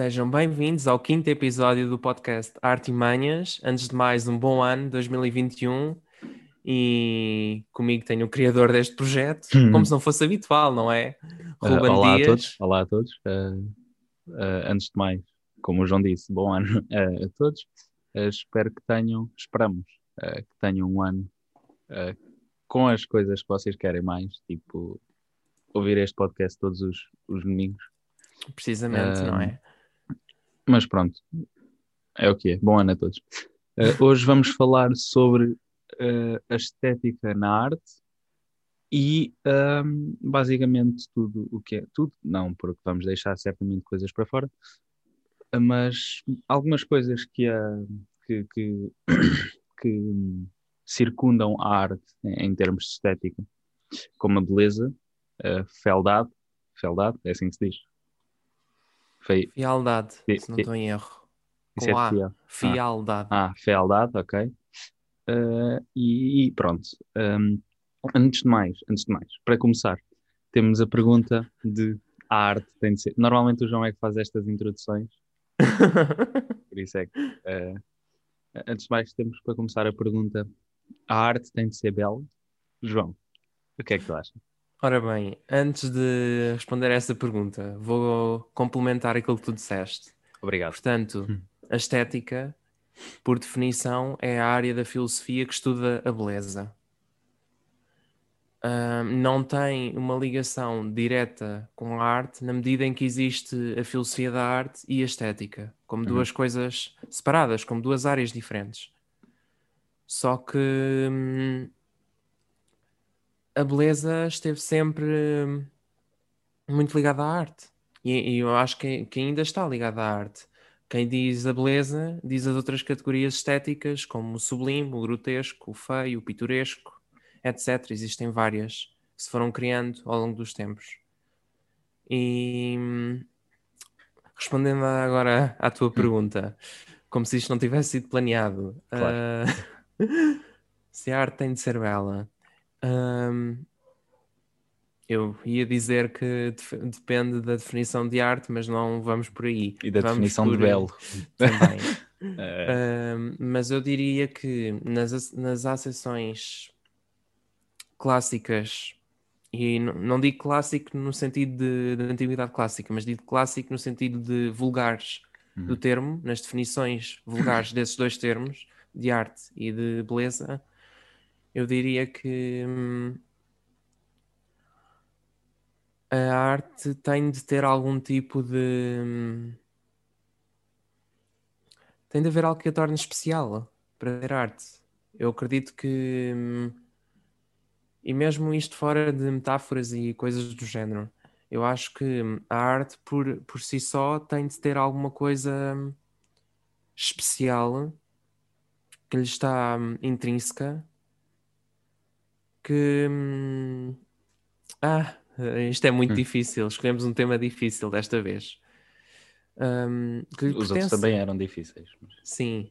Sejam bem-vindos ao quinto episódio do podcast Arte e Manhas. Antes de mais, um bom ano 2021 e comigo tenho o criador deste projeto, Uhum. como se não fosse habitual, não é? Uh, Ruben olá Dias. a todos, olá a todos. Uh, uh, antes de mais, como o João disse, bom ano uh, a todos. Uh, espero que tenham, esperamos uh, que tenham um ano uh, com as coisas que vocês querem mais, tipo ouvir este podcast todos os, os domingos. Precisamente, não é? Mas pronto, é o que é. Bom ano a todos. Uh, hoje vamos falar sobre uh, a estética na arte e um, basicamente tudo o que é tudo, não, porque vamos deixar certamente coisas para fora, uh, mas algumas coisas que, a, que, que, que circundam a arte em, termos de estética, como a beleza, uh, fealdade, fealdade, é assim que se diz. Fialdade, Fi- se não estou em erro. isso Com é A. fiel. Fialdade. Ah, fealdade, ok. Uh, e, e pronto. Um, antes de mais, antes de mais, para começar, temos a pergunta de a arte tem de ser. Normalmente o João é que faz estas introduções, por isso é que. uh, antes de mais, temos para começar a pergunta: a arte tem de ser bela? João, o que é que tu achas? Ora bem, antes de responder a essa pergunta, vou complementar aquilo que tu disseste. Obrigado. Portanto, a estética, por definição, é a área da filosofia que estuda a beleza. Não tem uma ligação direta com a arte na medida em que existe a filosofia da arte e a estética, como duas coisas separadas, como duas áreas diferentes. Só que hum, a beleza esteve sempre hum, muito ligada à arte. E, e eu acho que, que ainda está ligada à arte. Quem diz a beleza diz as outras categorias estéticas, como o sublime, o grotesco, o feio, o pitoresco, etc. Existem várias que se foram criando ao longo dos tempos. E hum, respondendo agora à tua pergunta, como se isto não tivesse sido planeado, Claro. ah, se a arte tem de ser bela, hum, eu ia dizer que depende da definição de arte, mas não vamos por aí. E da Vamos definição de belo. Também. Uh, mas eu diria que nas, nas acessões clássicas, e n- não digo clássico no sentido de, de antiguidade clássica, mas digo clássico no sentido de vulgares do termo, nas definições vulgares desses dois termos, de arte e de beleza, eu diria que hum, a arte tem de ter algum tipo de. hum, tem de haver algo que a torne especial para ter arte. Eu acredito que. hum, E mesmo isto fora de metáforas e coisas do género, eu acho que hum, a arte por, por si só tem de ter alguma coisa hum, especial que lhe está hum, intrínseca que. hum, Ah, isto é muito Hum. difícil. Escolhemos um tema difícil desta vez. Lhe os outros pertence- também eram difíceis. mas- Sim,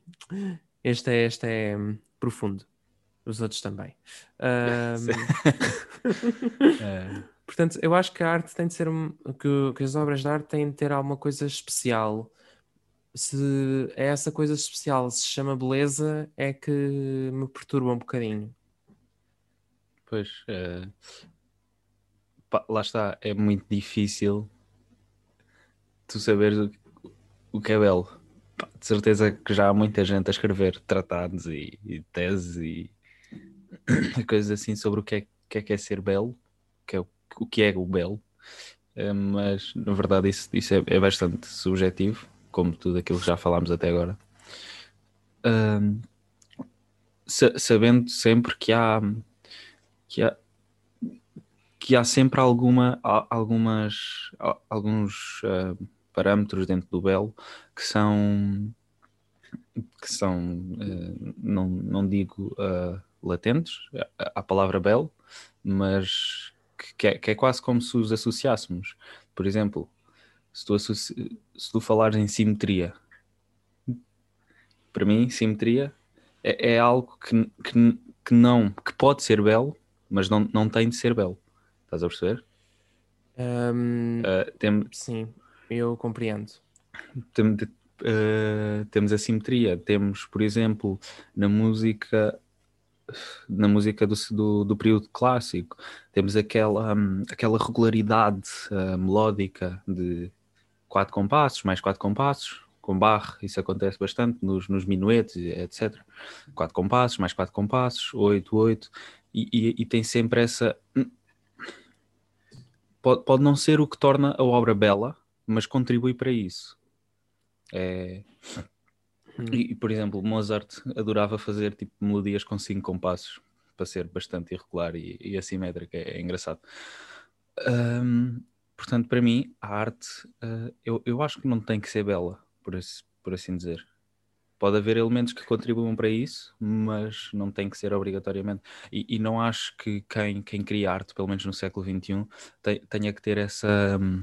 este é, este é hum, profundo. Os outros também. Hum, Uh, portanto, eu acho que a arte tem de ser. um- Que, que as obras de arte têm de ter alguma coisa especial. Se é essa coisa especial se chama beleza, é que me perturba um bocadinho. Pois, eh, pá, lá está, é muito difícil tu saberes o, o que é belo. Pá, de certeza que já há muita gente a escrever tratados e, e teses e coisas assim sobre o que é, que é, que é ser belo, que é o, que é o belo, Eh, mas na verdade isso, isso é, é bastante subjetivo, como tudo aquilo que já falámos até agora. Sa- sabendo sempre que há que há, que há sempre alguma, algumas, alguns ah, parâmetros dentro do belo que são que são ah, não, não digo ah, latentes à- palavra belo, mas que, é, que é quase como se os associássemos. Por exemplo, se tu, se tu falares em simetria, para mim, simetria é, é algo que, que, que não, que pode ser belo, mas não, não tem de ser belo. Estás a perceber? Hum, Uh, tem, sim, eu compreendo. tem- de- eh, temos a simetria. Temos, por exemplo, na música na música do, do, do período clássico, temos aquela, hum, aquela regularidade uh, melódica de quatro compassos, mais quatro compassos, com barre, isso acontece bastante nos, nos minuetes, etc. Quatro compassos, mais quatro compassos, oito, oito, e, e, e tem sempre essa. hum, Pode, pode não ser o que torna a obra bela, mas contribui para isso. É, e, e, por exemplo, Mozart adorava fazer tipo melodias com cinco compassos para ser bastante irregular e, e assimétrica. É, é engraçado. Hum, portanto, para mim, a arte, uh, eu, eu acho que não tem que ser bela, por, esse, por assim dizer. Pode haver elementos que contribuam para isso, mas não tem que ser obrigatoriamente. E, e não acho que quem, quem cria arte, pelo menos no século XXI, te, tenha que ter essa, hum,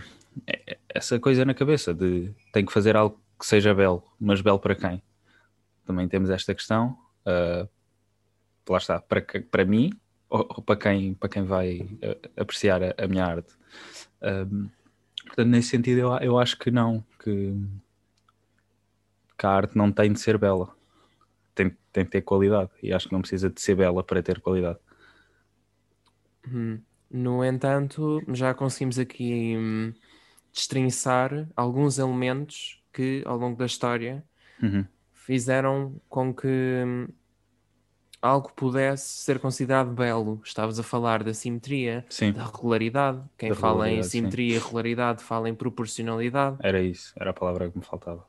essa coisa na cabeça de tem que fazer algo que seja belo, mas belo para quem? Também temos esta questão. Uh, lá está, para, para mim ou, ou, para, quem, para quem vai uh, apreciar a, a, minha arte. Uh, portanto, nesse sentido, eu, eu acho que não, que, que a arte não tem de ser bela. Tem, tem de ter qualidade. E acho que não precisa de ser bela para ter qualidade. Hum. No entanto, já conseguimos aqui hum, destrinçar alguns elementos que ao longo da história uhum. fizeram com que hum, algo pudesse ser considerado belo. Estavas a falar da simetria, sim. da regularidade. Quem Da fala em regularidade, sim. simetria e regularidade fala em proporcionalidade. Era isso, era a palavra que me faltava.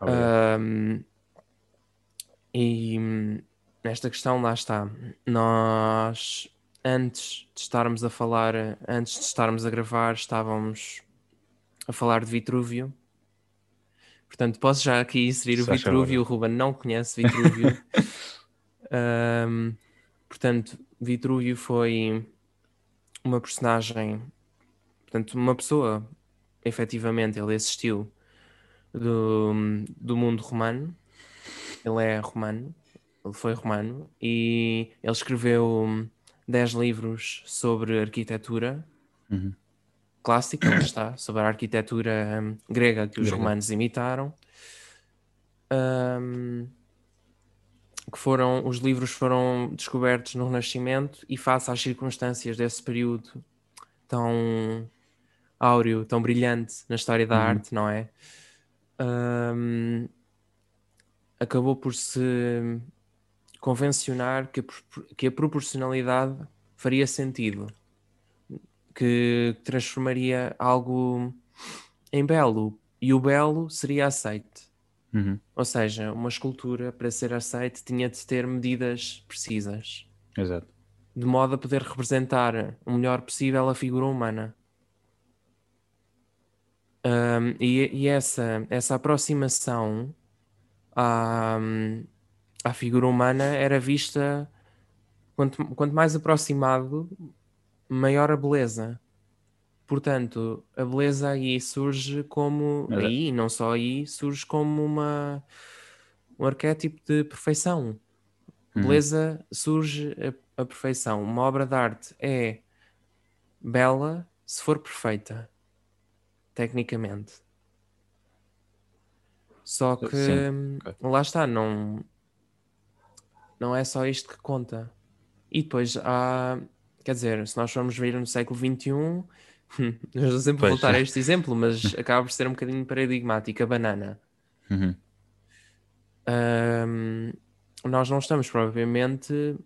Obrigado. Hum, e hum, nesta questão, lá está. Nós, antes de estarmos a falar, antes de estarmos a gravar, estávamos a falar de Vitrúvio. Portanto, posso já aqui inserir o Se faz Vitrúvio. O Ruben não conhece Vitrúvio. Hum, portanto, Vitrúvio foi uma personagem, portanto, uma pessoa, efetivamente, ele existiu do, do mundo romano. Ele é romano, ele foi romano e ele escreveu 10 livros sobre arquitetura Uhum. clássica, lá está, sobre a arquitetura hum, grega que os romanos imitaram. Hum, que foram, os livros foram descobertos no Renascimento e face às circunstâncias desse período tão áureo, tão brilhante na história da Uhum. arte, não é? Hum, acabou por se convencionar que a, que a proporcionalidade faria sentido, que transformaria algo em belo e o belo seria aceite. Uhum. Ou seja, uma escultura para ser aceite tinha de ter medidas precisas, Exato. de modo a poder representar o melhor possível a figura humana. Um, e, e essa, essa aproximação à, à figura humana era vista quanto, quanto mais aproximado, maior a beleza. Portanto, a beleza aí surge como Mas é- aí, não só aí, surge como uma um arquétipo de perfeição. Uhum. Beleza surge a, a perfeição. Uma obra de arte é bela se for perfeita, tecnicamente. Só que Sim, hum, lá está, não, não é só isto que conta. E depois há, quer dizer, se nós formos ver no século XXI, eu estou sempre a Pois. voltar a este exemplo, mas acaba por ser um bocadinho paradigmático, a banana. Uhum. Ahm, nós não estamos propriamente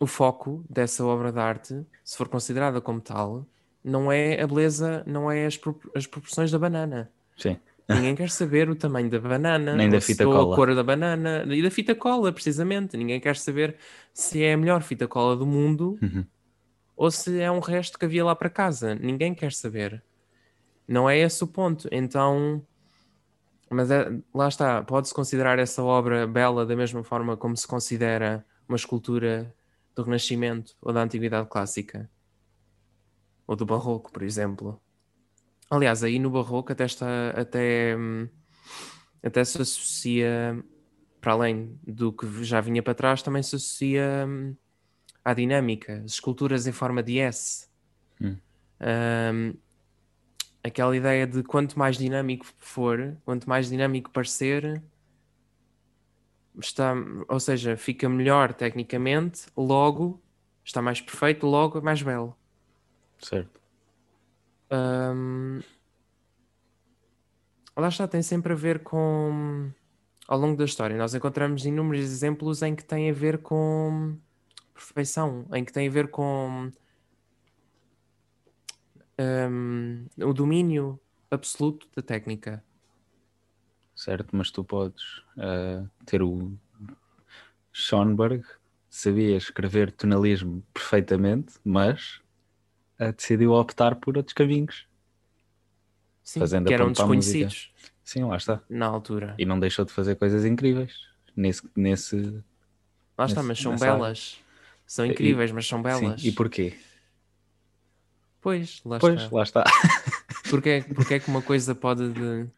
o foco dessa obra de arte, se for considerada como tal, não é a beleza, não é as, pro- as proporções da banana. Sim. Ninguém quer saber o tamanho da banana, Nem da fita cola. a cor da banana, e da fita cola, precisamente. Ninguém quer saber se é a melhor fita cola do mundo Uhum. ou se é um resto que havia lá para casa. Ninguém quer saber. Não é esse o ponto. Então, mas é- lá está, pode-se considerar essa obra bela da mesma forma como se considera uma escultura do Renascimento ou da Antiguidade Clássica. Ou do Barroco, por exemplo. Aliás, aí no Barroco até está até, hum, até se associa, para além do que já vinha para trás, também se associa hum, à dinâmica, as esculturas em forma de S. Hum. Hum, aquela ideia de quanto mais dinâmico for, quanto mais dinâmico parecer, está, ou seja, fica melhor tecnicamente, logo está mais perfeito, logo é mais belo. Certo. Um, lá está, tem sempre a ver com ao longo da história. Nós encontramos inúmeros exemplos em que tem a ver com perfeição, em que tem a ver com um, o domínio absoluto da técnica. Certo, mas tu podes uh, ter o Schoenberg, sabia escrever tonalismo perfeitamente, mas decidiu optar por outros caminhos. Sim, que eram desconhecidos. Sim, lá está. Na altura. E não deixou de fazer coisas incríveis nesse. nesse lá está, mas são belas. Área. São incríveis, e, mas são belas. Sim. E porquê? Pois, lá pois, está. lá está. Porquê, porquê é que uma coisa pode de,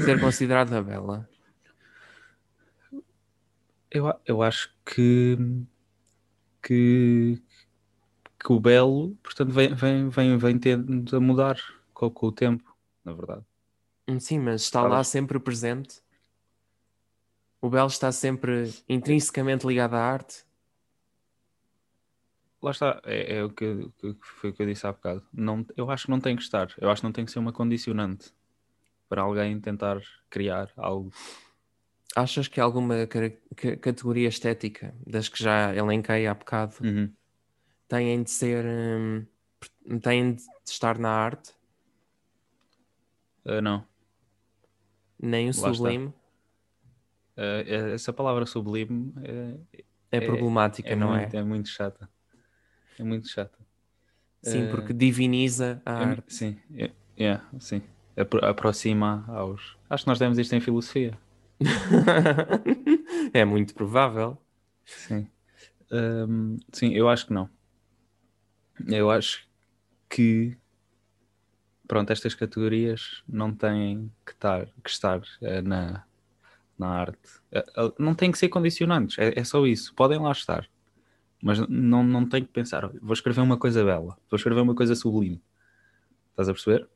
ser considerada bela? Eu, eu acho que, que, que o belo, portanto, vem, vem, vem, vem tendo a mudar com, com o tempo, na verdade. Hum, sim, mas está lá sempre presente. O belo está sempre intrinsecamente ligado à arte lá está, é, é o que, que, foi o que eu disse há bocado. Não, eu acho que não tem que estar, eu acho que não tem que ser uma condicionante para alguém tentar criar algo. Achas que alguma categoria estética, das que já elenquei há bocado, uhum. Têm de ser. Hum, têm de estar na arte? Uh, não. Nem o lá sublime? Uh, essa palavra sublime é, é problemática, é, não é? muito, é? É muito chata. É muito chata. Sim, uh, porque diviniza a é, arte. Sim, é, é, sim. Apro aproxima aos. Acho que nós temos isto em filosofia. é muito provável. Sim. Um, sim, eu acho que não. Eu acho que pronto, estas categorias não têm que estar, que estar uh, na, na arte. Uh, uh, não têm que ser condicionantes, é, é, só isso. Podem lá estar. Mas não, não tenho que pensar, vou escrever uma coisa bela, vou escrever uma coisa sublime. Estás a perceber?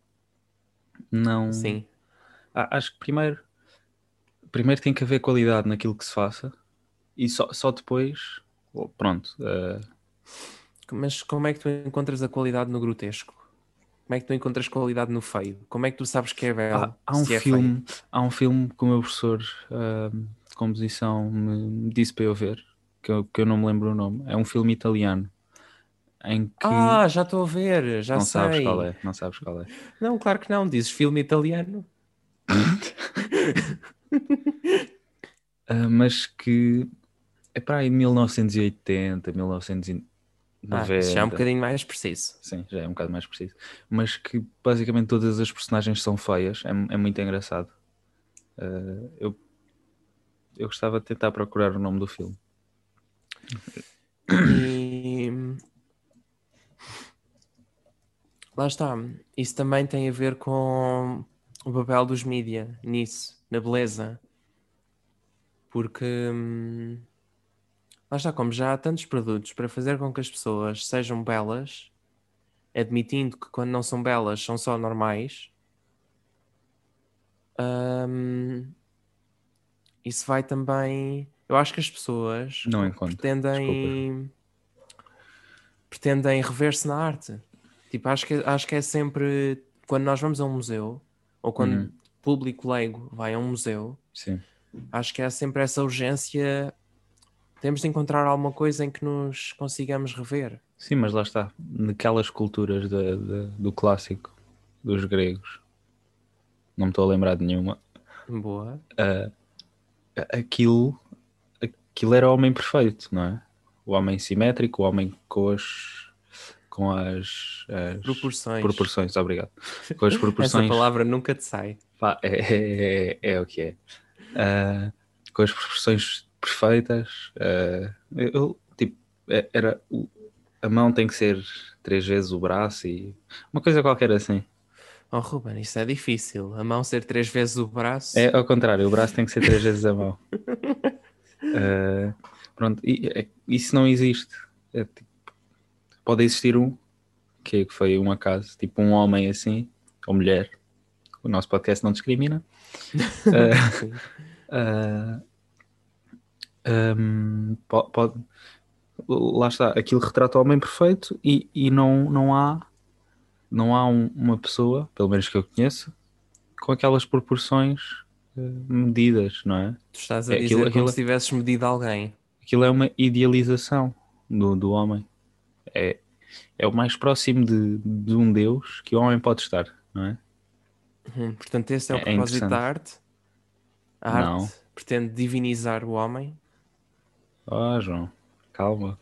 Não. Sim. Ah, acho que primeiro, primeiro tem que haver qualidade naquilo que se faça e só, só depois, pronto. Uh... Mas como é que tu encontras a qualidade no grotesco? Como é que tu encontras qualidade no feio? Como é que tu sabes que é belo? Há, há um, é filme, há um filme que o meu professor uh, de composição me disse para eu ver, que eu, que eu não me lembro o nome. É um filme italiano. Em que... Ah, já estou a ver, já não sei. sabes qual é, não sabes qual é. Não, claro que não, dizes filme italiano. uh, mas que é para aí 1980, 1990. Ah, já é um bocadinho mais preciso. Sim, já é um bocado mais preciso. Mas que basicamente todas as personagens são feias, é, é muito engraçado. Uh, eu, eu gostava de tentar procurar o nome do filme. E lá está. Isso também tem a ver com o papel dos mídia nisso, na beleza. Porque hum, lá está, como já há tantos produtos para fazer com que as pessoas sejam belas, admitindo que quando não são belas são só normais. Hum, isso vai também eu acho que as pessoas não pretendem pretendem rever-se na arte. Tipo, acho que, acho que é sempre quando nós vamos a um museu ou quando uhum. público leigo vai a um museu, Sim. acho que há sempre essa urgência. Temos de encontrar alguma coisa em que nos consigamos rever. Sim, mas lá está. Naquelas culturas de, de, do clássico dos gregos, não me estou a lembrar de nenhuma. Boa. Uh, aquilo aquilo era o homem perfeito, não é? O homem simétrico, o homem com as com as, as proporções. proporções, obrigado. Com as proporções. Essa palavra nunca te sai. Pá, é, é, é, é, o que é. Uh, com as proporções perfeitas. Uh, eu, tipo, é, era a mão tem que ser três vezes o braço e uma coisa qualquer assim. Oh, Ruben, isso é difícil. A mão ser três vezes o braço. É ao contrário, o braço tem que ser três vezes a mão. Uh, pronto, e, é, isso não existe. É, tipo, pode existir um, que foi um acaso, tipo um homem assim, ou mulher. O nosso podcast não discrimina. uh, um, pode, pode, lá está, aquilo retrata o homem perfeito e, e não, não há, não há um, uma pessoa, pelo menos que eu conheça, com aquelas proporções uh, medidas, não é? Tu estás a é, dizer aquilo, como aquilo, se tivesses medido alguém. Aquilo é uma idealização do, do homem. É, é o mais próximo de, de um Deus que o homem pode estar, não é? Hum, portanto, esse é o é, é propósito da arte. A arte não. pretende divinizar o homem. Oh, João, calma.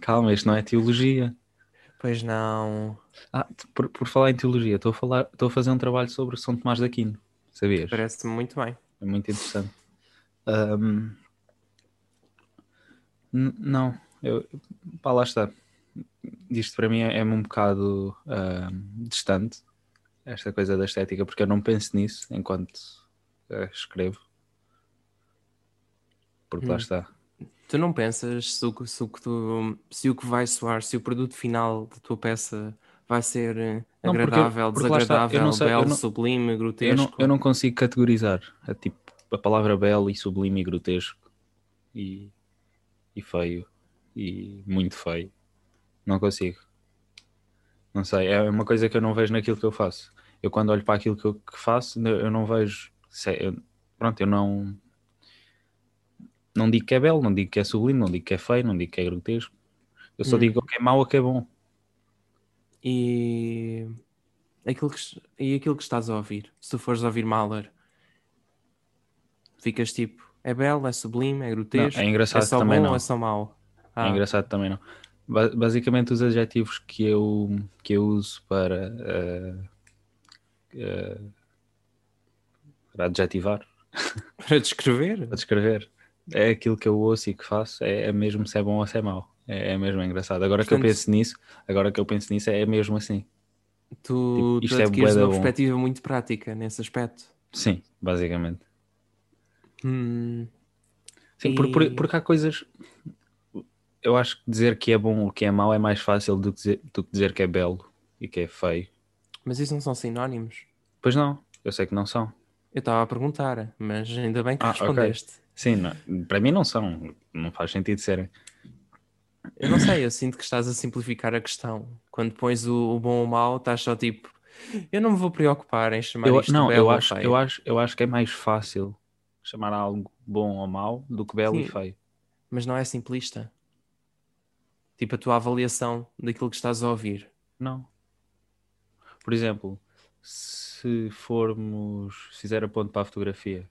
calma, isto não é teologia. Pois não. Ah, por, por falar em teologia, estou a, falar, estou a fazer um trabalho sobre São Tomás de Aquino. Sabias? Parece-me muito bem. É muito interessante. Um, não, eu, pá, lá está. Isto para mim é, é um bocado uh, distante, esta coisa da estética, porque eu não penso nisso enquanto uh, escrevo. Porque hum. lá está. Tu não pensas se o, se, o que tu, se o que vai soar, se o produto final da tua peça vai ser eh, não, agradável, porque, porque desagradável, sei, belo, não, sublime, grotesco? Eu não, eu não consigo categorizar a, é tipo, a palavra belo e sublime e grotesco e, e feio e muito feio. Não consigo. Não sei, é uma coisa que eu não vejo naquilo que eu faço. Eu quando olho para aquilo que eu que faço, eu não vejo. É, eu, pronto, eu não. Não digo que é belo, não digo que é sublime, não digo que é feio, não digo que é grotesco. Eu só hum. digo que é mau ou que é bom. E aquilo que, e aquilo que estás a ouvir, se tu fores ouvir Mahler, ficas tipo, é belo, é sublime, é grotesco, não, é, engraçado é só também bom não. é só mau. É ah. É engraçado também não. Basicamente os adjetivos que eu, que eu uso para, uh, uh, para adjetivar para descrever para descrever é aquilo que eu ouço e que faço é, é mesmo se é bom ou se é mau é, é mesmo engraçado agora Portanto, que eu penso nisso agora que eu penso nisso é mesmo assim tu, tipo, tu é adquires uma perspectiva muito prática nesse aspecto sim basicamente hum, sim e... por, por, porque há coisas eu acho que dizer que é bom ou que é mau é mais fácil do que dizer, do que, dizer que é belo e que é feio. Mas isso não são sinónimos? Pois não, eu sei que não são. Eu estava a perguntar, mas ainda bem que ah, respondeste. Okay. Sim, não, para mim não são, não faz sentido serem. Eu não sei, eu sinto que estás a simplificar a questão. Quando pões o, o bom ou o mau, estás só tipo, eu não me vou preocupar em chamar eu, isto não, belo eu acho, Eu acho, eu acho que é mais fácil chamar algo bom ou mau do que belo Sim, e feio. Mas não é simplista. Tipo, a tua avaliação daquilo que estás a ouvir. Não. Por exemplo, se formos fizer a ponto para a fotografia,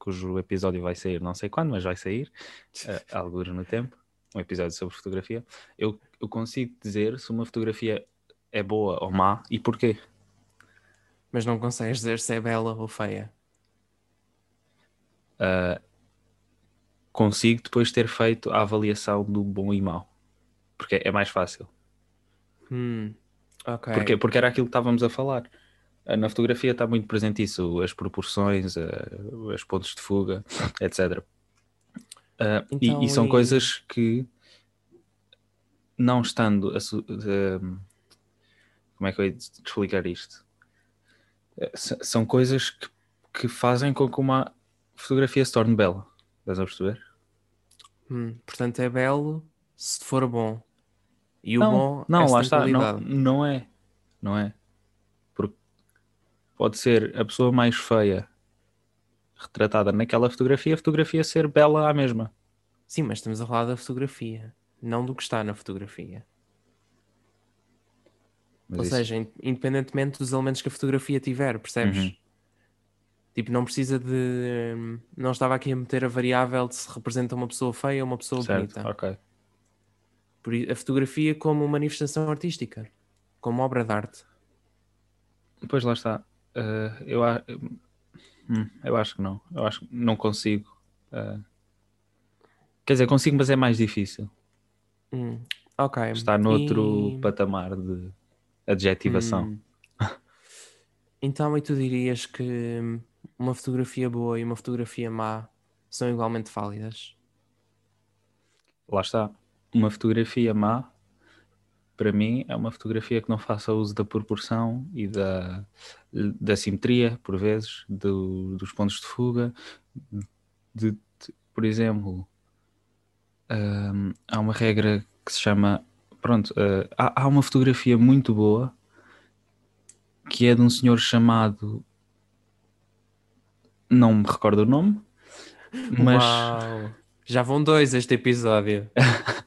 cujo episódio vai sair, não sei quando, mas vai sair, uh, alguns no tempo, um episódio sobre fotografia, eu, eu consigo dizer se uma fotografia é boa ou má e porquê. Mas não consegues dizer se é bela ou feia. Uh, consigo depois ter feito a avaliação do bom e mau. Porque é mais fácil. Hum, ok. Porquê? Porque era aquilo que estávamos a falar. Ah, na fotografia está muito presente isso, as proporções, uh, os pontos de fuga, etc. Uh, então, e, e, são e... coisas que, não estando a, uh, como é que eu ia explicar isto? são coisas que, que fazem com que uma fotografia se torne bela. Estás a perceber? Hum, portanto, é belo se for bom. E o não, bom não, é lá está, não, não é. Não é. Pode ser a pessoa mais feia retratada naquela fotografia, a fotografia ser bela à mesma. Sim, mas estamos a falar da fotografia, não do que está na fotografia. Mas Ou isso... seja, independentemente dos elementos que a fotografia tiver, percebes? Uhum. Tipo, não precisa de. Hum, não estava aqui a meter a variável de se representa uma pessoa feia ou uma pessoa certo, bonita. Ok. Por a fotografia como manifestação artística, como obra de arte. Pois lá está. Uh, eu, hum, eu acho que não. Eu acho que não consigo. Uh... Quer dizer, consigo, mas é mais difícil. Hum, ok. Está noutro e... patamar de adjetivação. Hum. Então, e tu dirias que uma fotografia boa e uma fotografia má são igualmente válidas? Lá está. Uma fotografia má para mim, é uma fotografia que não faça uso da proporção e da, da simetria, por vezes, do, dos pontos de fuga. De, de, por exemplo, um, há uma regra que se chama. Pronto, uh, há, há uma fotografia muito boa que é de um senhor chamado. Não me recordo o nome, mas. Uau. Já vão dois este episódio.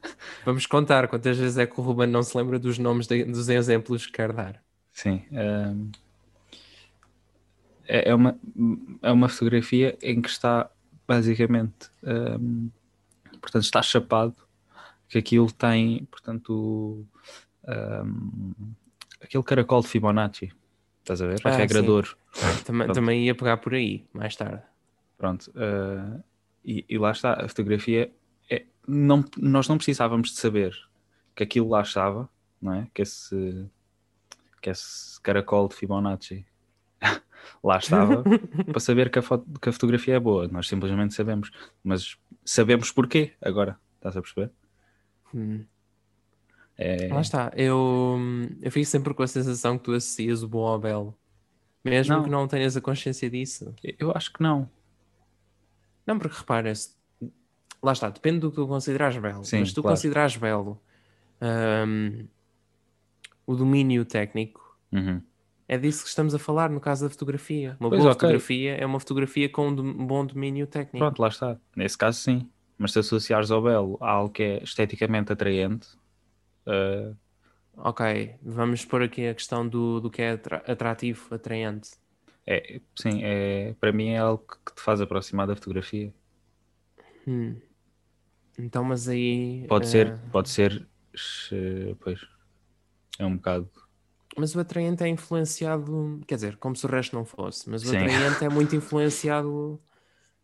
Vamos contar quantas vezes é que o Ruben não se lembra dos nomes de, dos exemplos que quer dar. Sim. Um, é, é, uma, é uma fotografia em que está basicamente. Um, portanto, está chapado que aquilo tem, portanto, um, aquele caracol de Fibonacci. Estás a ver? A ah, regra de ouro. Também, também ia pegar por aí, mais tarde. Pronto. Uh, e, e, lá está, a fotografia. Não, nós não precisávamos de saber que aquilo lá estava, não é? Que esse, que esse caracol de Fibonacci lá estava para saber que a, foto, que a fotografia é boa. Nós simplesmente sabemos. Mas sabemos porquê agora. Estás a perceber? Hum. É... Lá está. Eu, eu fico sempre com a sensação que tu associas o bom ao belo. Mesmo não. que não tenhas a consciência disso. Eu acho que não. Não, porque repara, lá está, depende do que tu consideras belo. Sim, mas se tu claro. consideras belo um, o domínio técnico, uhum. é disso que estamos a falar no caso da fotografia. Uma pois boa okay. fotografia é uma fotografia com um bom domínio técnico. Pronto, lá está. Nesse caso, sim. Mas se associares ao belo a algo que é esteticamente atraente. Uh... Ok, vamos pôr aqui a questão do, do que é atrativo, atraente. É, sim, é, para mim é algo que te faz aproximar da fotografia. Hum. Então, mas aí. Pode uh... ser, pode ser. Pois. É um bocado. Mas o atraente é influenciado, quer dizer, como se o resto não fosse, mas o sim. atraente é muito influenciado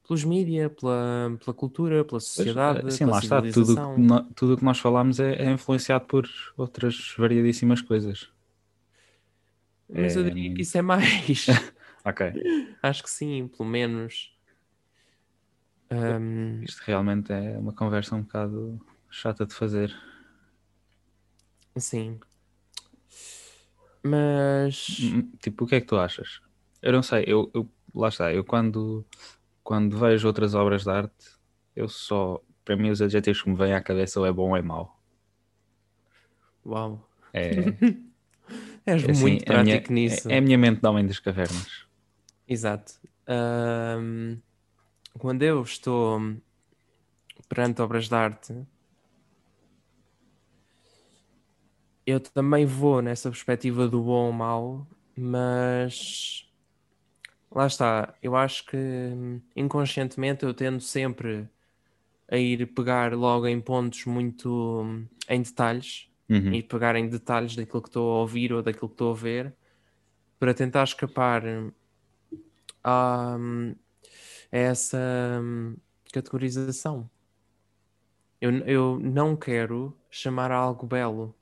pelos mídias, pela, pela cultura, pela sociedade. Pois, sim, lá está. Tudo o tudo que nós falamos é, é, influenciado por outras variadíssimas coisas. Mas é... eu diria que isso é mais. Ok. Acho que sim, pelo menos. Um... Isto realmente é uma conversa um bocado chata de fazer. Sim. Mas. Hum, tipo, o que é que tu achas? Eu não sei, eu, eu lá está, eu quando, quando vejo outras obras de arte, eu só. Para mim, os adjetivos que me vêm à cabeça ou é bom ou é mau. Uau! É. És é assim, muito prático minha, nisso. É, é a minha mente de homem das cavernas. Exato. Um, quando eu estou perante obras de arte, eu também vou nessa perspectiva do bom ou mau, mas lá está. Eu acho que inconscientemente eu tendo sempre a ir pegar logo em pontos muito em detalhes uhum. e pegar em detalhes daquilo que estou a ouvir ou daquilo que estou a ver para tentar escapar a, essa hum, categorização. Eu, eu não quero chamar algo belo.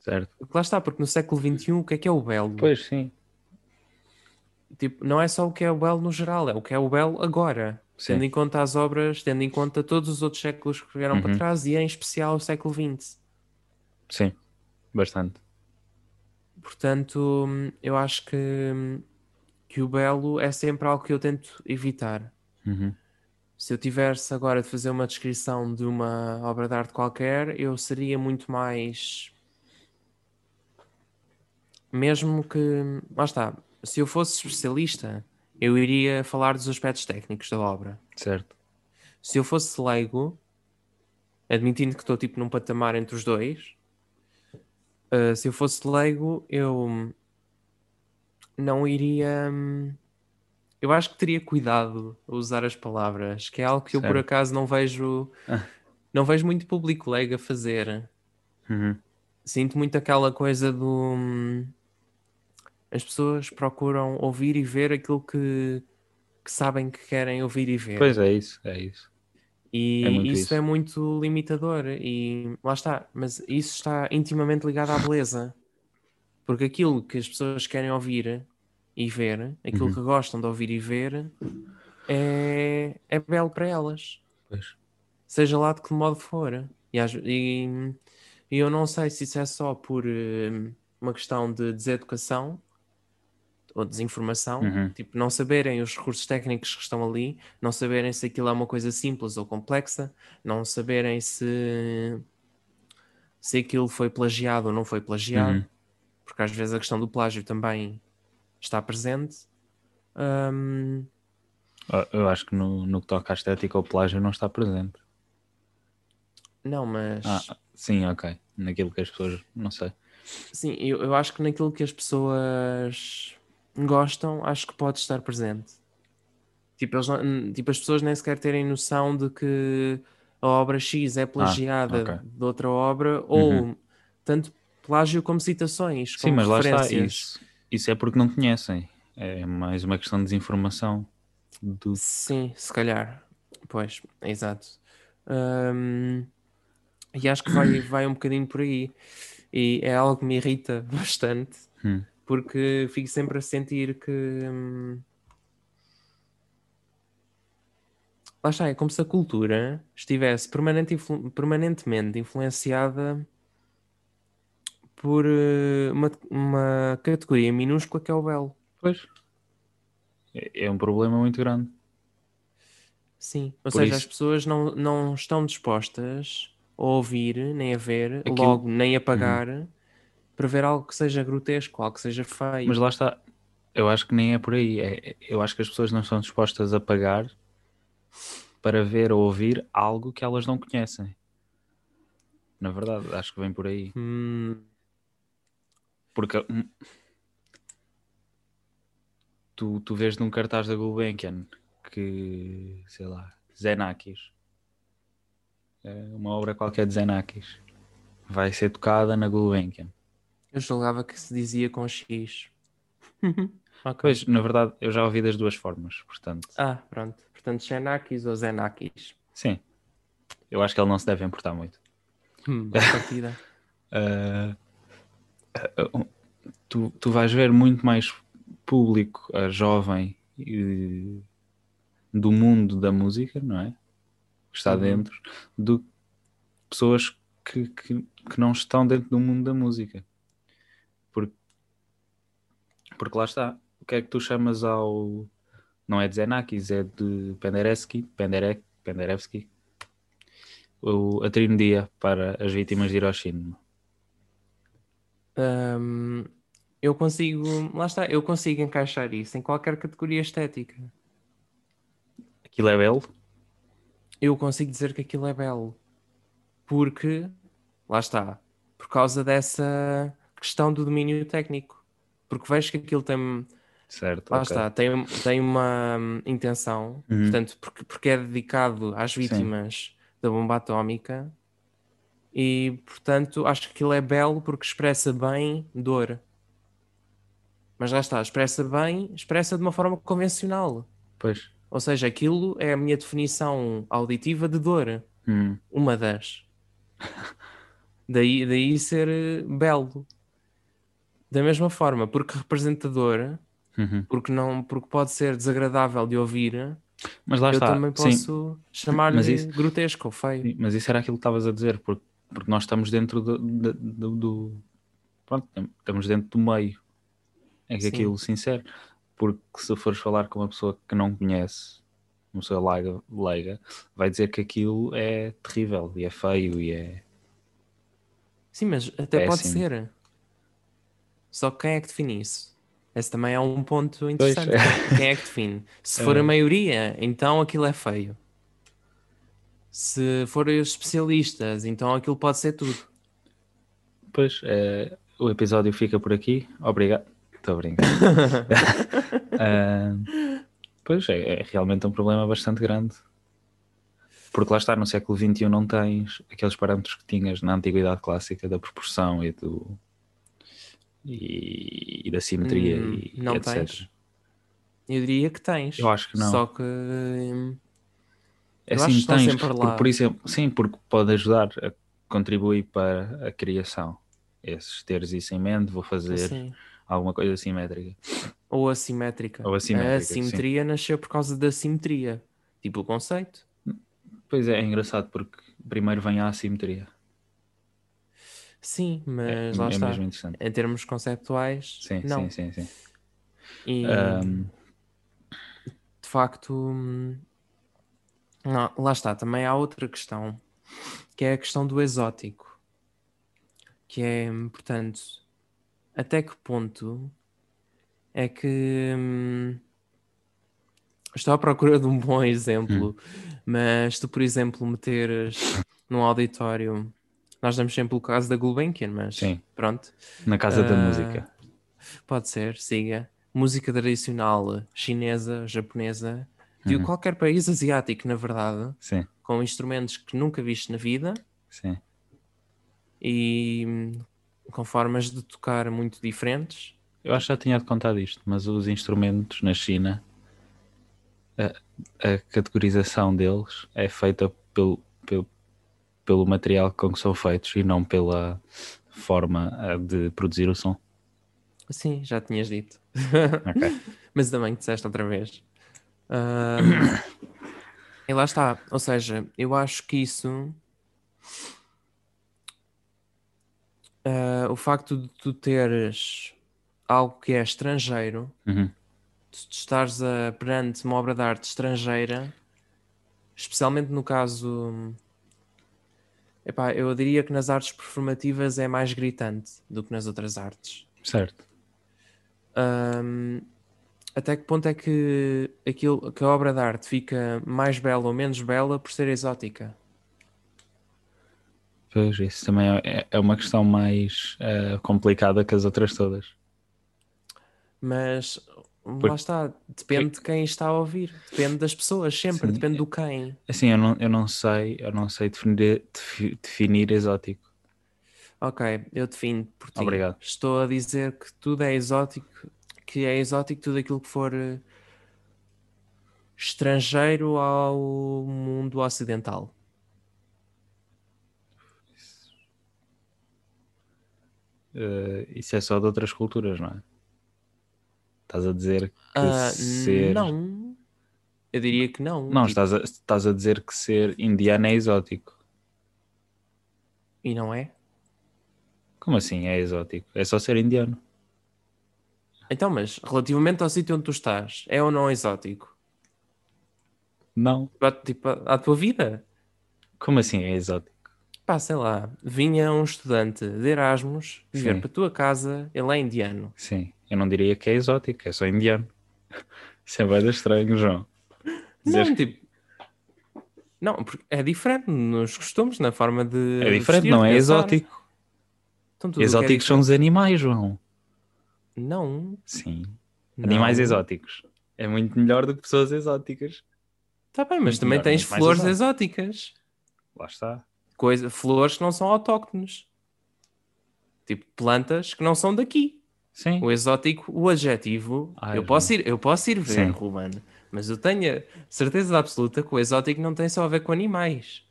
Certo. Porque lá está, porque no século XXI o que é que é o belo? Pois sim. Tipo, não é só o que é o belo no geral, é o que é o belo agora. Sim. Tendo em conta as obras, tendo em conta todos os outros séculos que vieram uhum. para trás e em especial o século XX. Sim, bastante. Portanto, hum, eu acho que hum, que o belo é sempre algo que eu tento evitar. Uhum. Se eu tivesse agora de fazer uma descrição de uma obra de arte qualquer, eu seria muito mais. Mesmo que. Lá está. Se eu fosse especialista, eu iria falar dos aspectos técnicos da obra. Certo. Se eu fosse leigo, admitindo que estou tipo num patamar entre os dois, uh, se eu fosse leigo, eu não iria. Hum, eu acho que teria cuidado a usar as palavras, que é algo que certo. eu por acaso não vejo. Ah. Não vejo muito público leigo a fazer. Uhum. Sinto muito aquela coisa do. Hum, as pessoas procuram ouvir e ver aquilo que, que sabem que querem ouvir e ver. Pois é, isso, é isso. E é isso, isso, é muito limitador. E lá está, mas isso está intimamente ligado à beleza. Porque aquilo que as pessoas querem ouvir e ver, aquilo uhum. que gostam de ouvir e ver, é, é belo para elas. Pois. Seja lá de que modo for. E, e E eu não sei se isso é só por uh, uma questão de deseducação ou desinformação, Uhum. tipo, não saberem os recursos técnicos que estão ali, não saberem se aquilo é uma coisa simples ou complexa, não saberem se, se aquilo foi plagiado ou não foi plagiado, Uhum. Porque às vezes a questão do plágio também está presente. Hum, Eu- Eu acho que no, no que toca à estética, o plágio não está presente. não, mas Ah, sim, ok. Naquilo que as pessoas. Não sei. sim, eu, eu acho que naquilo que as pessoas gostam, acho que pode estar presente. Tipo, eles não- tipo, as pessoas nem sequer terem noção de que a obra X é plagiada ok. de outra obra, ou tanto plágio como citações, Sim, como mas lá está. Isso, isso é porque não conhecem. É mais uma questão de desinformação. Do... Sim, se calhar. Pois, exato. Hum, e acho que vai, vai um bocadinho por aí. E é algo que me irrita bastante, Hum. porque fico sempre a sentir que. hum, lá está, é como se a cultura estivesse permanente influ- permanentemente influenciada por eh, uma, uma categoria minúscula que é o belo. Pois. É, é um problema muito grande. Sim, ou Por seja, as isso- pessoas não, não estão dispostas a ouvir, nem a ver, Aquilo- logo, nem a pagar para ver algo que seja grotesco, algo que seja feio. Mas lá está. Eu acho que nem é por aí. É- é- eu acho que as pessoas não estão dispostas a pagar para ver ou ouvir algo que elas não conhecem. Na verdade, acho que vem por aí. Hum, Porque hum, tu, tu vês num cartaz da Gulbenkian que, sei lá, Zenakis, é uma obra qualquer de Zenakis, vai ser tocada na Gulbenkian. eu julgava que se dizia com X. Ok. Pois, na verdade, eu já ouvi das duas formas, portanto, Ah, pronto. Portanto, Xenakis ou Zenakis. sim. Eu acho que ele não se deve importar muito. Hum, boa partida. Ah, tu, tu vais ver muito mais público jovem e do mundo da música, não é? Que está Uhum. dentro, do que pessoas que, que, que não estão dentro do mundo da música. Porque, porque lá está. O que é que tu chamas ao. Não é de Zenakis, é de Penderecki, Penderek, Penderevski. O, a trimedia para as vítimas de Hiroshima. Hum, eu consigo, lá está, eu consigo encaixar isso em qualquer categoria estética. Aquilo é belo? eu consigo dizer que aquilo é belo. Porque, lá está, por causa dessa questão do domínio técnico. Porque vejo que aquilo tem, Certo. lá ok. está, tem, tem uma hum, intenção, Uhum. portanto, porque, porque é dedicado às vítimas da bomba atómica e, portanto, acho que aquilo é belo porque expressa bem dor. Mas lá está, expressa bem, expressa de uma forma convencional. Pois. Ou seja, aquilo é a minha definição auditiva de dor. Hum, Uma das. Daí, daí ser eh, belo. Da mesma forma, porque representador, uhum. porque, não, porque pode ser desagradável de ouvir, Mas lá eu está. também posso chamar-lhe grotesco ou feio. sim, mas isso era aquilo que estavas a dizer, porque, porque nós estamos dentro do, do, do- do- Pronto, estamos dentro do meio. É que Sim. aquilo, sincero. Porque se fores falar com uma pessoa que não conhece, uma pessoa leiga, leiga, vai dizer que aquilo é terrível e é feio e é. Sim, mas até pode Péssimo. ser. Só que quem é que define isso? Esse também é um ponto Pois, interessante. é. Quem é que define? Se for a maioria, então aquilo é feio. Se forem os especialistas, então aquilo pode ser tudo. Pois, é, o episódio fica por aqui. Obrigado. Estou a brincar. Ah, pois é, é realmente um problema bastante grande. Porque lá está, no século XXI não tens aqueles parâmetros que tinhas na antiguidade clássica da proporção e do e, e da simetria Hum, e, e não etc. tens? Eu diria que tens. Eu acho que não. Só que hum, Eu acho assim, tens, sempre lá. por exemplo, sim, porque pode ajudar a contribuir para a criação. Esses teres isso em mente, vou fazer alguma coisa simétrica. ou assimétrica. Ou assimétrica, a assimetria nasceu por causa da simetria. Tipo o conceito. Pois é, é engraçado porque primeiro vem a assimetria. Sim, mas é, lá é está. Em termos conceptuais, Sim, não. sim, sim, sim. E Ahm, de facto, hum, não, lá está. Também há outra questão, que é a questão do exótico. Que é, portanto, até que ponto é que. hum, estou à procura de um bom exemplo, mas tu, por exemplo, meteres num auditório. Nós damos sempre o caso da Gulbenkian, mas Sim. pronto. na Casa da Ah, Música. Pode ser, siga. Música tradicional chinesa, japonesa, de Uhum. qualquer país asiático, na verdade, Sim, com instrumentos que nunca viste na vida sim. e hum, com formas de tocar muito diferentes. Eu acho que já tinha contado isto, mas os instrumentos na China, a, a categorização deles é feita pelo, pelo, pelo material com que são feitos e não pela forma ah, de produzir o som. Sim, já tinhas dito. Ok. Mas também disseste outra vez. Ahm, e lá está. Ou seja, eu acho que isso. ah, o facto de tu teres algo que é estrangeiro, Uhum. de estares a, perante uma obra de arte estrangeira, especialmente no caso. Epá, eu diria que nas artes performativas é mais gritante do que nas outras artes. Certo. Até que ponto é que, aquilo, que a obra de arte fica mais bela ou menos bela por ser exótica? Pois, isso também é, é uma questão mais ah, complicada que as outras todas. Mas lá está, depende de quem está a ouvir, depende das pessoas, sempre, Sim. depende do quem. Assim, eu não, eu não sei, eu não sei definir, defi- definir exótico. Ok, eu defino por ti. Obrigado. Estou a dizer que tudo é exótico, que é exótico tudo aquilo que for eh, estrangeiro ao mundo ocidental. Ah, isso é só de outras culturas, não é? Estás a dizer que Ah, ser. Não, eu diria que não. Não, estás a, estás a dizer que ser indiano é exótico. E não é? Como assim é exótico? É só ser indiano. Então, mas relativamente ao sítio onde tu estás, é ou não exótico? Não. Tipo, à- tua vida? Como assim é exótico? Pá, sei lá, vinha um estudante de Erasmus viver Sim. para a tua casa, ele é indiano. Sim, eu não diria que é exótico, é só indiano. Isso é bem estranho, João. Não, tipo. Não, porque é diferente nos costumes, na forma de. é diferente, vestir, não é pensar. exótico. Então, é Exóticos são os animais, João. Não, Sim. não. Animais exóticos. É muito melhor do que pessoas exóticas. Tá bem, mas Muito também melhor, tens flores exóticas. Lá está. Coisa, flores que não são autóctones. Tipo, plantas que não são daqui. Sim. O exótico, o adjetivo, Ai, eu, posso ir, eu posso ir ver, Sim. Ruben, mas eu tenho certeza absoluta que o exótico não tem só a ver com animais.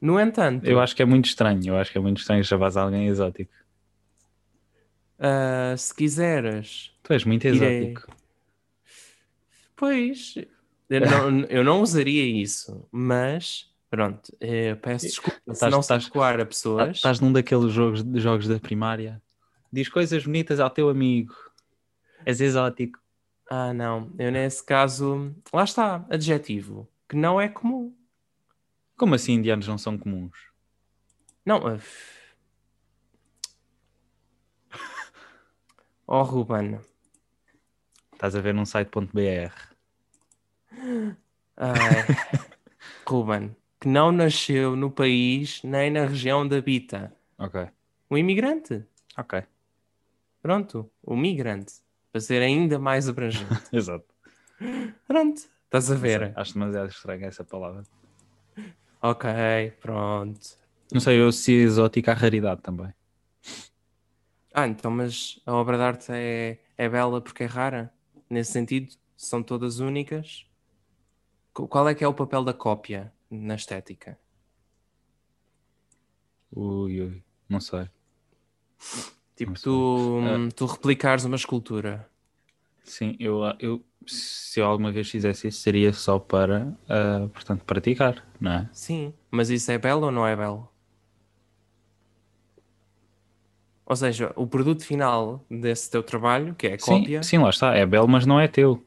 No entanto, Eu acho que é muito estranho. Eu acho que é muito estranho chamares alguém exótico. Ah, se quiseres, Tu és muito Irei. exótico. pois eu não, eu não usaria isso, mas pronto, eh, peço desculpa se não estás- se adequar a pessoas. Estás num daqueles jogos, jogos da primária. Diz coisas bonitas ao teu amigo. És exótico. Ah, não, eu nesse caso, lá está, adjetivo, que não é comum. Como assim indianos não são comuns? Não. ah, Oh, Ruben. Estás a ver num site.br. Ruben, que não nasceu no país nem na região onde habita. Ok. O imigrante. Ok. Pronto, o migrante. Para ser ainda mais abrangente. Exato. Pronto, estás a ver. Acho demasiado estranha essa palavra. Ok, pronto. Não sei, eu se exótico à raridade também. Ah, então, mas a obra de arte é, é bela porque é rara? Nesse sentido, são todas únicas? Qu- Qual é que é o papel da cópia na estética? Ui, ui. Não sei. Tipo, Não sei. tu, Ah. hum, tu replicares uma escultura. Sim, eu, eu se eu alguma vez fizesse isso seria só para, ah, portanto, praticar, não é? Sim, mas isso é belo ou não é belo? Ou seja, o produto final desse teu trabalho, que é a Sim, cópia, sim, lá está. É belo, mas não é teu.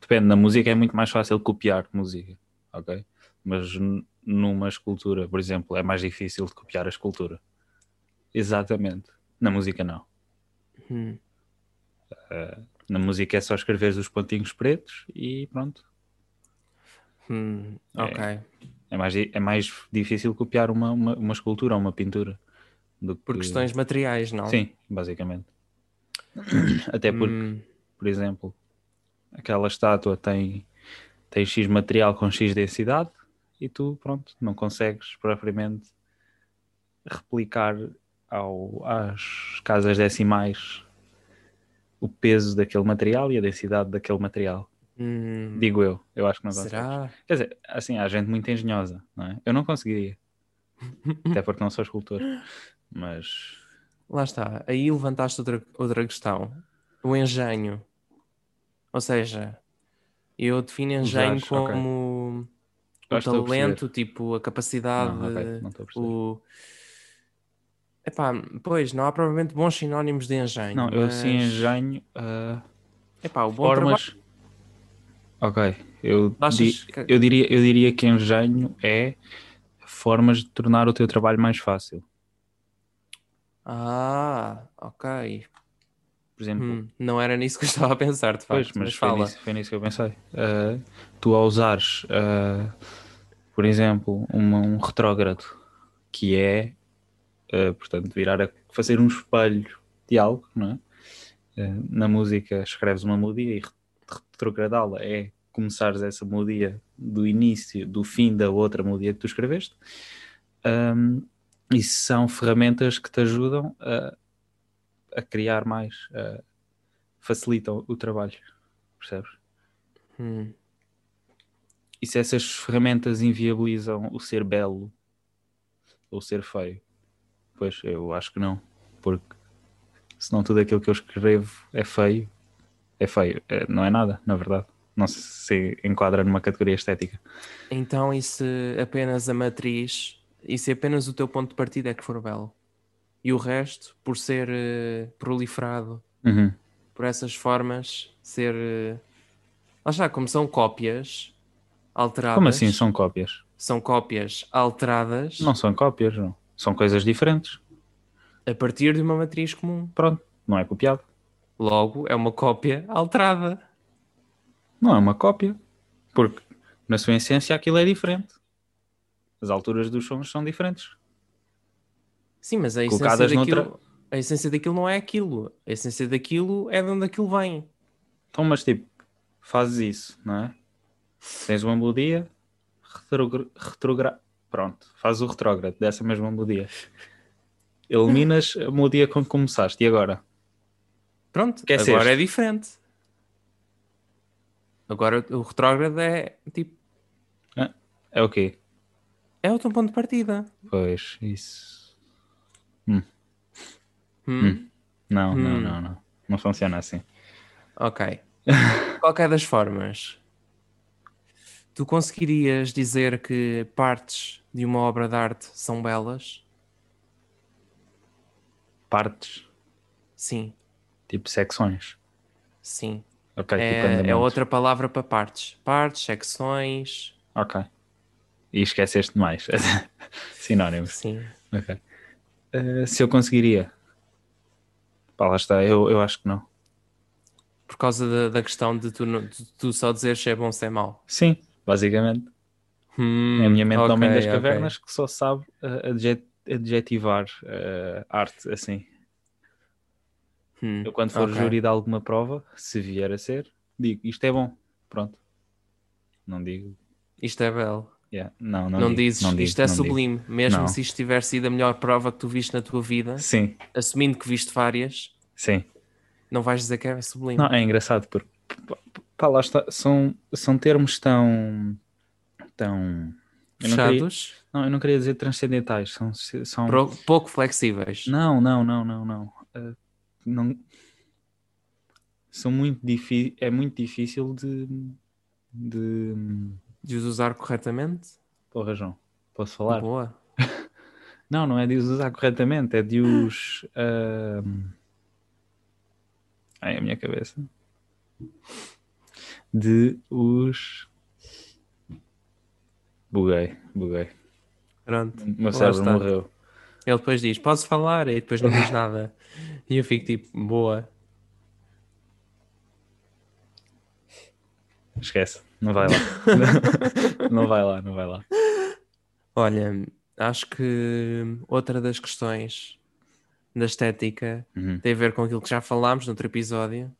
Depende, na música é muito mais fácil copiar música, ok? Mas numa escultura, por exemplo, é mais difícil de copiar a escultura. Exatamente. Na música não. hum, Na música é só escrever os pontinhos pretos e pronto. hum, É. ok. É mais, di- é mais difícil copiar uma, uma, uma escultura ou uma pintura. Do que... Por questões materiais, não? Sim, basicamente. Até porque, Hum, por exemplo, aquela estátua tem, tem X material com X densidade e tu, pronto, não consegues propriamente replicar ao, às casas decimais o peso daquele material e a densidade daquele material. hum, Digo eu, eu acho que não consegues. será? Quer dizer, assim, há gente muito engenhosa, não é? Eu não conseguiria, até porque não sou escultor, mas Lá está. Aí levantaste outra, outra questão. O engenho. Ou seja, eu defino engenho como Eu o talento, tipo, a capacidade, não, ok, não o... Epá, pois, não há provavelmente bons sinónimos de engenho. Não, eu assim mas- engenho ah, Epá, o bom trabalho... formas. Ok, eu, di- que- eu, diria, eu diria que engenho é formas de tornar o teu trabalho mais fácil. Ah, ok. Por exemplo, Hum, não era nisso que eu estava a pensar, de facto. Pois, mas, mas foi, fala. nisso, foi nisso que eu pensei. Uh, tu a usares, uh, por exemplo, uma- um retrógrado, que é, uh, portanto, virar a fazer um espelho de algo, não é? Na música escreves uma melodia e re- retrogradá-la é começares essa melodia do início, do fim da outra melodia que tu escreveste. Um, e são ferramentas que te ajudam a, a criar mais, a- facilitam o trabalho, percebes? Hum, E se essas ferramentas inviabilizam o ser belo ou ser feio? Pois eu acho que não, porque senão tudo aquilo que eu escrevo é feio, é feio, É- não é nada, na verdade. Não se, se enquadra numa categoria estética. Então, e se apenas a matriz, e se apenas o teu ponto de partida é que for belo? E o resto, por ser eh, proliferado Uhum. por essas formas, ser. eh, lá está, como são cópias alteradas. Como assim são cópias? São cópias alteradas Não são cópias, não. São coisas diferentes. a partir de uma matriz comum. Pronto, não é copiado. Logo, é uma cópia alterada. Não é uma cópia, porque na sua essência aquilo é diferente. As alturas dos sons são diferentes. Sim, mas a essência, daquilo, noutra- a essência daquilo não é aquilo. A essência daquilo é de onde aquilo vem. Então, mas tipo, fazes isso, não é? Tens uma melodia, retrogra... retrogra- Pronto, fazes o retrógrado dessa mesma melodia. Eliminas a melodia com que começaste. E agora? Pronto, Esqueceste. agora é diferente. Agora o retrógrado é tipo, É o quê? É o teu ponto de partida. Pois, isso. Hum? Não, não, Hum. não, não. Não funciona assim. Ok. Qualquer das formas, tu conseguirias dizer que partes de uma obra de arte são belas? Partes, Sim, tipo secções. sim. Ok, tipo É, é outra palavra para partes. Partes, secções. Ok. E esqueceste mais. Sinónimos. Sim. Ok. Eh, se eu conseguiria. Pá, lá está. Eu, eu acho que não. Por causa da, da questão de tu, de tu só dizer se é bom ou se é mau. Sim, basicamente. Hum, É a minha mente do homem das cavernas que só sabe adjet- adjetivar eh, arte assim. Hum, Eu, quando for ok. júri de alguma prova, se vier a ser, digo isto é bom. Pronto. Não digo. Isto é belo. Yeah, Não, não, Não, digo, dizes não digo, isto é não digo. sublime. Mesmo Não. se isto tiver sido a melhor prova que tu viste na tua vida, Sim, assumindo que viste várias, sim. não vais dizer que é sublime. Não, é engraçado porque pá, lá está, são, são termos tão. tão. Eu não, queria, Fechados, não, eu não queria dizer transcendentais, são. são pro- pouco flexíveis. Não, não, não, não, não. Ah, não são muito difícil. É muito difícil de. de. De os usar corretamente? Porra, João, posso falar? Boa. Não, não é de os usar corretamente, é de os. Uh... Ai, a minha cabeça. De os. Buguei, buguei. Pronto. O meu cérebro morreu. Ele depois diz: Posso falar? E depois não diz nada. E eu fico tipo: Boa. Esquece, não vai lá. não vai lá, não vai lá. Olha, acho que outra das questões da estética Uhum. tem a ver com aquilo que já falámos no outro episódio,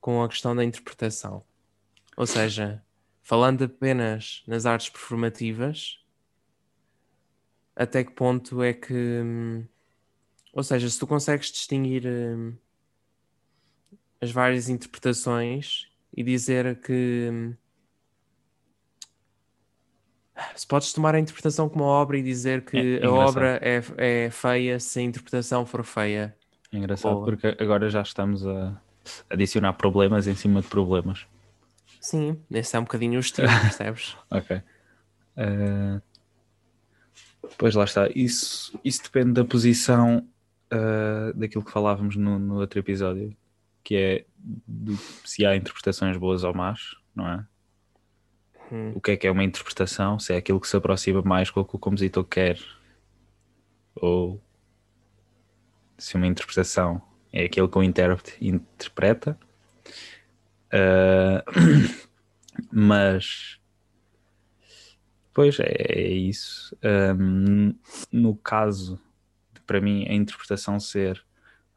com a questão da interpretação. Ou seja, falando apenas nas artes performativas, até que ponto é que. Ou seja, se tu consegues distinguir hum, as várias interpretações e dizer que. Se podes tomar a interpretação como obra e dizer que É a obra é, é feia se a interpretação for feia. É engraçado Boa. porque agora já estamos a adicionar problemas em cima de problemas. Sim, esse é um bocadinho o estilo, percebes? Ok. Eh, pois lá está. Isso, isso depende da posição eh, daquilo que falávamos no, no outro episódio, que é do- se há interpretações boas ou más, não é? Hum. O que é que é uma interpretação? Se é aquilo que se aproxima mais com o que o compositor quer, ou se uma interpretação é aquilo que o intérprete interpreta. Eh, mas Pois é, é isso. Ahm, no caso para mim, a interpretação ser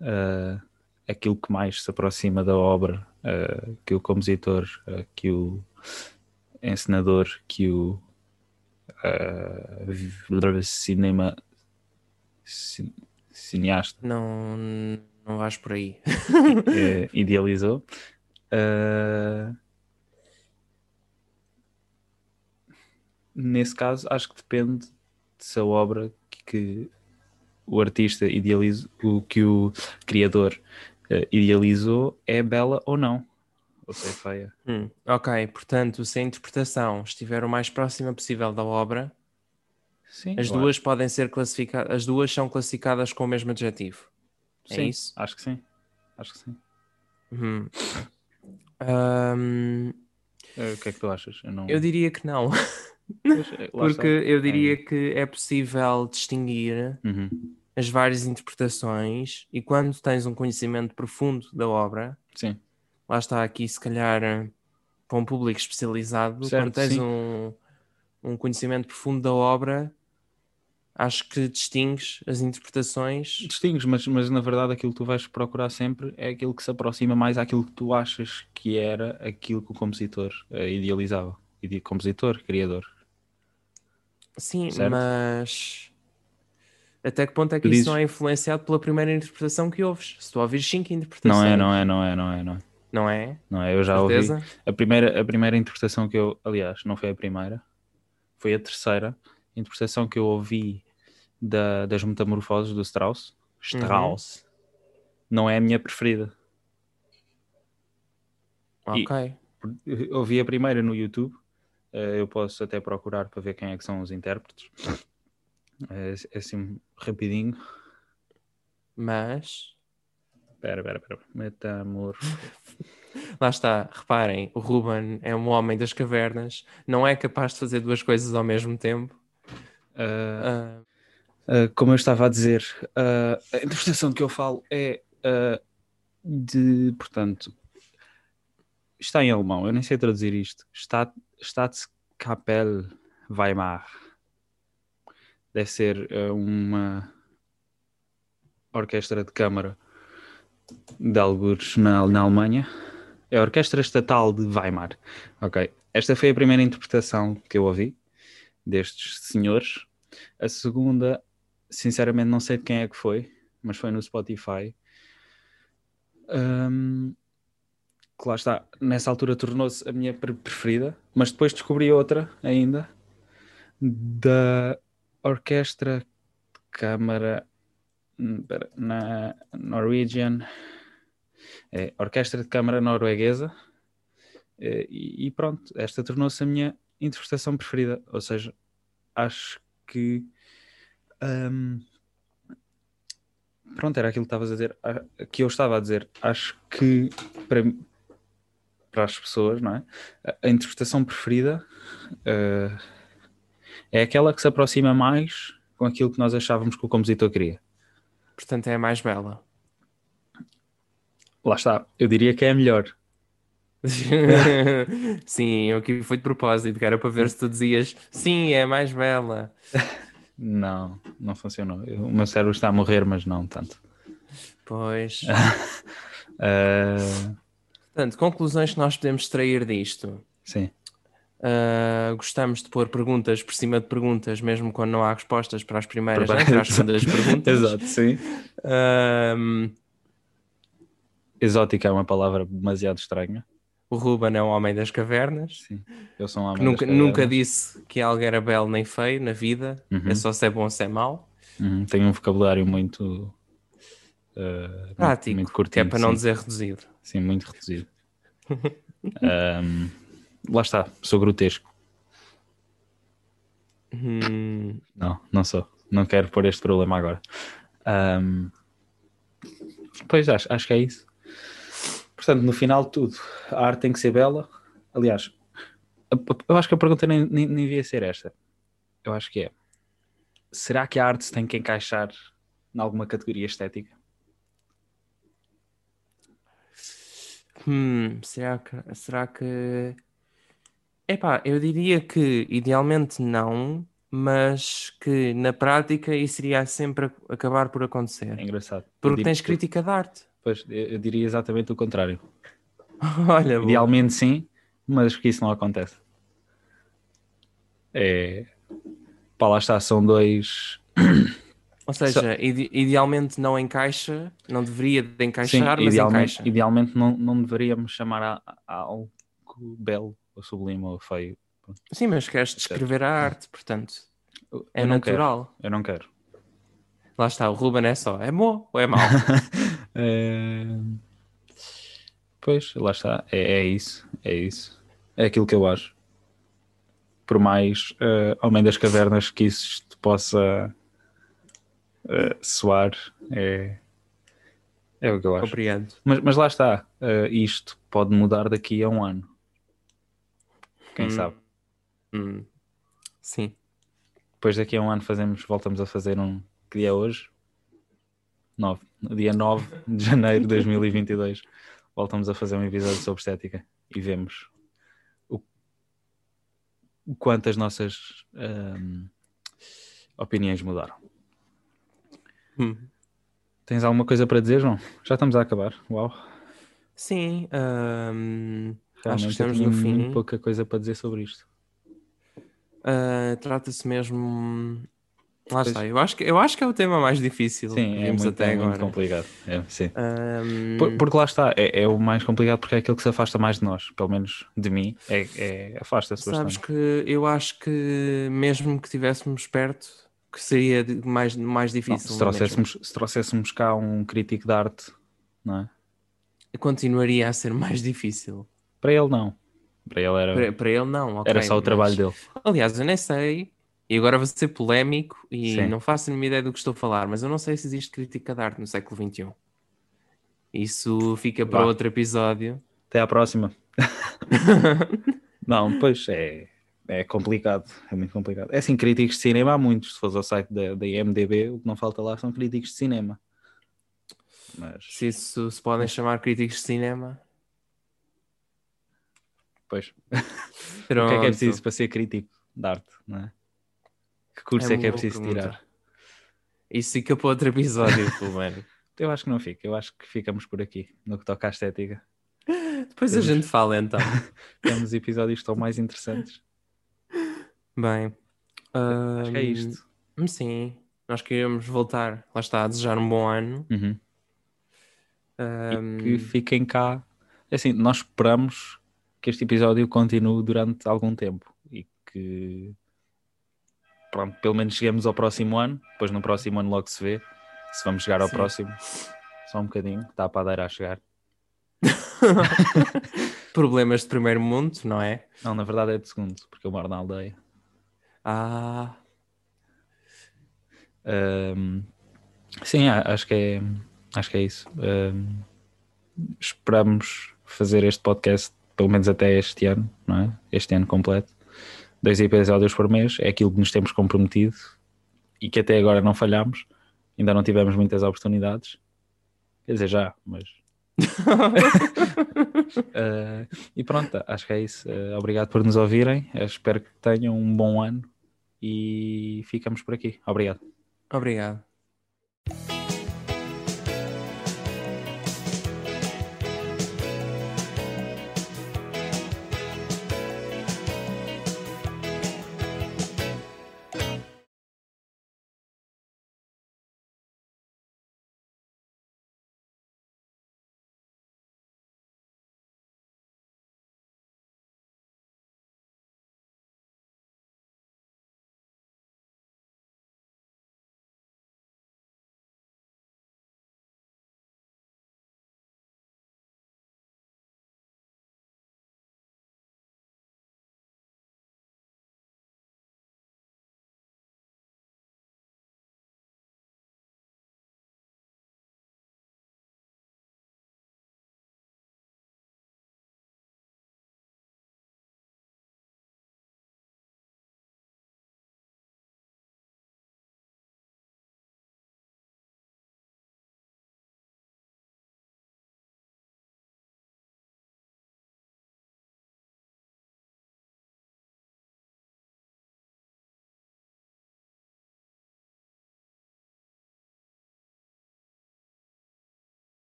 ah, aquilo que mais se aproxima da obra ah, que o compositor, ah, que o encenador, que o vi- cinema ci- cineasta Não, não vais por aí. idealizou. Nesse caso, acho que depende de se a obra que, que o artista idealizou, o que o criador eh, idealizou é bela ou não, ou se é feia. Hum, ok, portanto, se a interpretação estiver o mais próxima possível da obra, Sim, as eu duas podem ser classificadas, as duas são classificadas com o mesmo adjetivo. é sim, isso? Acho que sim. Acho que sim. Ahm, Eh, o que é que tu achas? Eu, não... eu diria que não, eh, porque eu diria que é possível distinguir Uhum. As várias interpretações e quando tens um conhecimento profundo da obra, Sim, lá está aqui se calhar eh, para um público especializado, Certo, quando tens sim. um, um conhecimento profundo da obra, acho que distingues as interpretações. distingues, mas, mas na verdade aquilo que tu vais procurar sempre é aquilo que se aproxima mais àquilo que tu achas que era aquilo que o compositor eh, idealizava. Ide- Compositor, criador. Sim, Certo. mas até que ponto é que Tu isso dizes- não é influenciado pela primeira interpretação que ouves? Se tu ouvires cinco interpretações, Não é, não é, não é, não é, não é. Não é? Não é, eu já ouvi. Certeza? A primeira, a primeira interpretação que eu, aliás, não foi a primeira, foi a terceira interpretação que eu ouvi da, das metamorfoses do Strauss. Strauss. Não é a minha preferida. E- Ok. Eu ouvi a primeira no YouTube. eh, Eu posso até procurar para ver quem é que são os intérpretes. É, é assim, rapidinho. Mas Espera, espera, espera. Metamor... lá está, reparem, o Ruben é um homem das cavernas, não é capaz de fazer duas coisas ao mesmo tempo. Ah, Ah, ah, como eu estava a dizer, a interpretação que eu falo é de, portanto, está em alemão, eu nem sei traduzir isto. Stat, Staatskapelle Weimar. Deve ser ah, uma orquestra de câmara de algures na, na Alemanha. É a Orquestra Estatal de Weimar. Ok. Esta foi a primeira interpretação que eu ouvi destes senhores. A segunda, sinceramente, não sei de quem é que foi, mas foi no Spotify. Ahm, que lá está, nessa altura tornou-se a minha pre- preferida, mas depois descobri outra ainda da Orquestra Câmara hum, na Norwegian, é, Orquestra de Câmara Norueguesa, eh, e, e pronto, esta tornou-se a minha interpretação preferida, ou seja, acho que Ahm, pronto, era aquilo que estavas a dizer. Que eu estava a dizer. Acho que para, para as pessoas, não é? A, interpretação preferida ah, é aquela que se aproxima mais com aquilo que nós achávamos que o compositor queria. Portanto, é a mais bela. Lá está. Eu diria que é a melhor. sim, eu aqui foi de propósito, que era para ver se tu dizias sim, é a mais bela. Não, não funcionou. O meu cérebro está a morrer, mas não tanto. Pois. Ah, Portanto, conclusões que nós podemos extrair disto. sim. Ah, gostamos de pôr perguntas por cima de perguntas, mesmo quando não há respostas para as primeiras, né? Para- as segundas perguntas. Exato, sim. Exótica é uma palavra demasiado estranha. o Ruben é um homem das cavernas. Sim. Eu sou um homem nunca, das cavernas. nunca disse que algo era belo nem feio na vida. Uhum. É só se é bom ou se é mau. Uhum, Tenho um vocabulário muito. ah, Prático, muito que é curtinho, para não sim. dizer reduzido. Sim, muito reduzido. Ahm, lá está, sou grotesco. Hum, Não, não sou. Não quero pôr este problema agora. Ahm, pois acho, acho que é isso. Portanto, no final de tudo, a arte tem que ser bela. Aliás, eu acho que a pergunta nem, nem, nem devia ser esta. Eu acho que é: será que a arte se tem que encaixar em alguma categoria estética? hum, será que. Será que. Epá, eu diria que idealmente não, mas que na prática isso iria sempre a- acabar por É acontecer. engraçado. Eu Porque diria- tens crítica de arte. Pois, eu, eu diria exatamente o contrário. Olha, boa. Idealmente sim, mas que isso não acontece. É. Pá, lá está, são dois. Ou seja, ide- idealmente não encaixa, não deveria de Sim, encaixar, mas idealmente, encaixa. idealmente não, não deveríamos chamar a, a algo belo, ou sublime, ou feio. Sim, mas queres descrever a arte, portanto, Eu é quero, natural. eu não quero. Lá está, o Ruben é só, é bom ou é mau? É, Pois, lá está. É, é isso. É isso. É aquilo que eu acho. Por mais eh, Homem das Cavernas que isso te possa eh, soar, é, é o que eu acho. Compreendo. Mas, mas lá está. eh, isto pode mudar daqui a um ano. Quem Hum. sabe? Hum. Sim. Depois daqui a um ano fazemos, voltamos a fazer um. Que dia é hoje? 9. No dia 9 de janeiro de 2022 voltamos a fazer um episódio sobre estética e vemos o, o quanto as nossas ahm, opiniões mudaram. Hum. Tens alguma coisa para dizer, João? Já estamos a acabar. Uau. Sim. Hum, acho que estamos no fim. muito pouca coisa para dizer sobre isto. Ah, Trata-se mesmo. Lá Pois. está. Eu acho, que, eu acho que é o tema mais difícil Sim, é muito, até é muito agora. complicado. É, sim. Hum, Por- Porque lá está, é, é o mais complicado porque é aquilo que se afasta mais de nós, pelo menos de mim, é, é afasta-se Sabes bastante. que eu acho que mesmo que estivéssemos perto, que seria mais, mais Não, difícil. se, não mesmo? trouxéssemos, se trouxéssemos cá um crítico de arte, não é? Continuaria a ser mais difícil. Para ele não. Para ele era, Para, para ele, não. ok, era só o mas- trabalho dele. Aliás, eu nem sei, e agora vou ser polémico e Sim. não faço a mínima ideia do que estou a falar, mas eu não sei se existe crítica de arte no século XXI. Isso fica para Vá. outro episódio. Até à próxima. não, pois é, é complicado. É muito complicado. É assim, críticos de cinema há muitos. Se fores ao site da, da IMDB, o que não falta lá são críticos de cinema. Mas, Se isso se podem chamar críticos de cinema. Pois, o que é que é preciso para ser crítico de arte, não é? Que curso É é, que é preciso pergunta. tirar? Isso fica para outro episódio, Fulmano. Eu acho que não fica, eu acho que ficamos por aqui no que toca à estética. Depois a Temos- gente fala então. Temos episódios que estão mais interessantes. Bem. Acho que é hum, isto. Sim, nós queríamos voltar, lá está, a desejar um bom ano. Uhum. Hum, E que fiquem cá. É Assim, nós esperamos que este episódio continue durante algum tempo e que pronto, pelo menos cheguemos ao próximo ano. Depois no próximo ano logo se vê se vamos chegar ao Sim. próximo. Só um bocadinho, está a padeira a chegar. Problemas de primeiro mundo, não é? Não, na verdade é de segundo, porque eu moro na aldeia. Ah, Um, sim, acho que é, acho que é isso. Um, esperamos fazer este podcast pelo menos até este ano, não é? Este ano completo. Dois episódios por mês é aquilo que nos temos comprometido e que até agora não falhamos. Ainda não tivemos muitas oportunidades. Quer dizer, já, mas. uh, e pronto, acho que é isso. Uh, obrigado por nos ouvirem. Uh, espero que tenham um bom ano e ficamos por aqui. Obrigado. Obrigado.